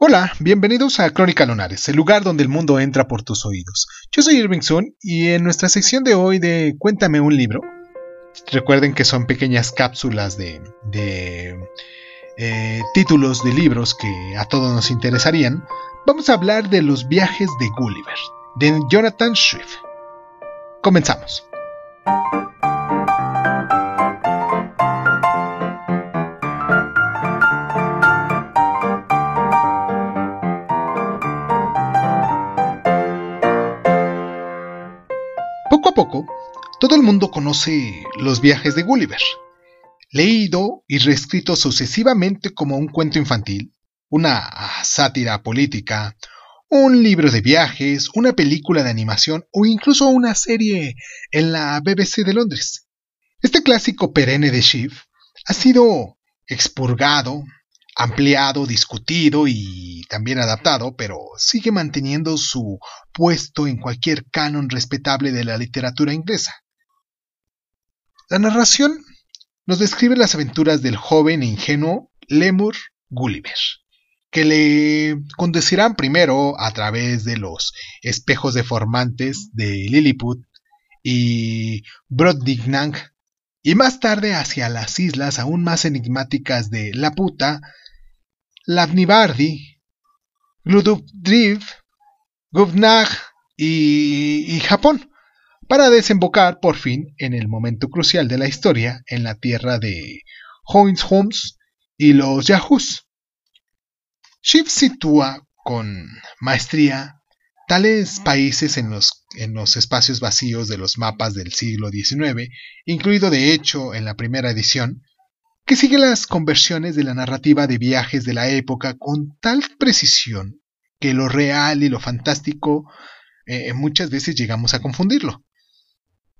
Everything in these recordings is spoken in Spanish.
Hola, bienvenidos a Crónica Lunares, el lugar donde el mundo entra por tus oídos. Yo soy Irving Sun y en nuestra sección de hoy de Cuéntame un libro, recuerden que son pequeñas cápsulas de, eh, títulos de libros que a todos nos interesarían, vamos a hablar de los viajes de Gulliver, de Jonathan Swift. Comenzamos. Poco todo el mundo conoce los viajes de Gulliver, leído y reescrito sucesivamente como un cuento infantil, una sátira política, un libro de viajes, una película de animación o incluso una serie en la BBC de Londres. Este clásico perenne de Schiff ha sido expurgado, ampliado, discutido y también adaptado, pero sigue manteniendo su puesto en cualquier canon respetable de la literatura inglesa. La narración nos describe las aventuras del joven e ingenuo Lemur Gulliver, que le conducirán primero a través de los espejos deformantes de Lilliput y Brobdingnag, y más tarde hacia las islas aún más enigmáticas de Laputa, Lavnibardi, Gludubdriv, Guvnag y, y Japón, para desembocar por fin en el momento crucial de la historia en la tierra de Homs y los Yahoos. Schiff sitúa con maestría tales países en los espacios vacíos de los mapas del siglo XIX, incluido de hecho en la primera edición, que sigue las conversiones de la narrativa de viajes de la época con tal precisión que lo real y lo fantástico eh, muchas veces llegamos a confundirlo.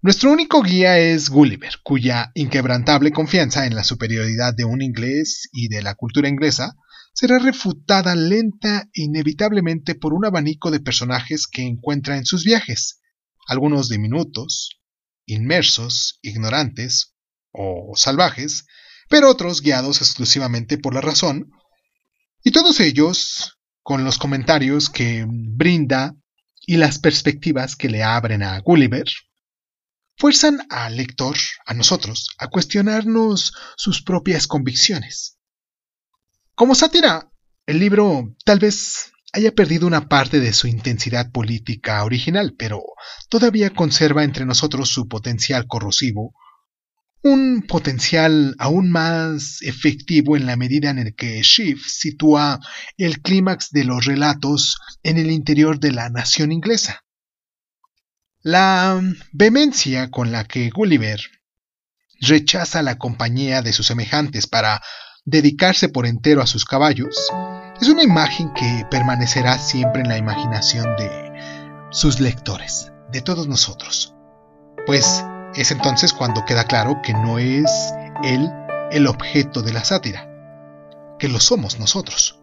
Nuestro único guía es Gulliver, cuya inquebrantable confianza en la superioridad de un inglés y de la cultura inglesa será refutada lenta e inevitablemente por un abanico de personajes que encuentra en sus viajes, algunos diminutos, inmersos, ignorantes o salvajes, pero otros guiados exclusivamente por la razón, y todos ellos con los comentarios que brinda y las perspectivas que le abren a Gulliver, fuerzan al lector, a nosotros, a cuestionarnos sus propias convicciones. Como sátira, el libro tal vez haya perdido una parte de su intensidad política original, pero todavía conserva entre nosotros su potencial corrosivo, un potencial aún más efectivo en la medida en que Schiff sitúa el clímax de los relatos en el interior de la nación inglesa. La vehemencia con la que Gulliver rechaza la compañía de sus semejantes para dedicarse por entero a sus caballos es una imagen que permanecerá siempre en la imaginación de sus lectores, de todos nosotros. Pues es entonces cuando queda claro que no es él el objeto de la sátira, que lo somos nosotros.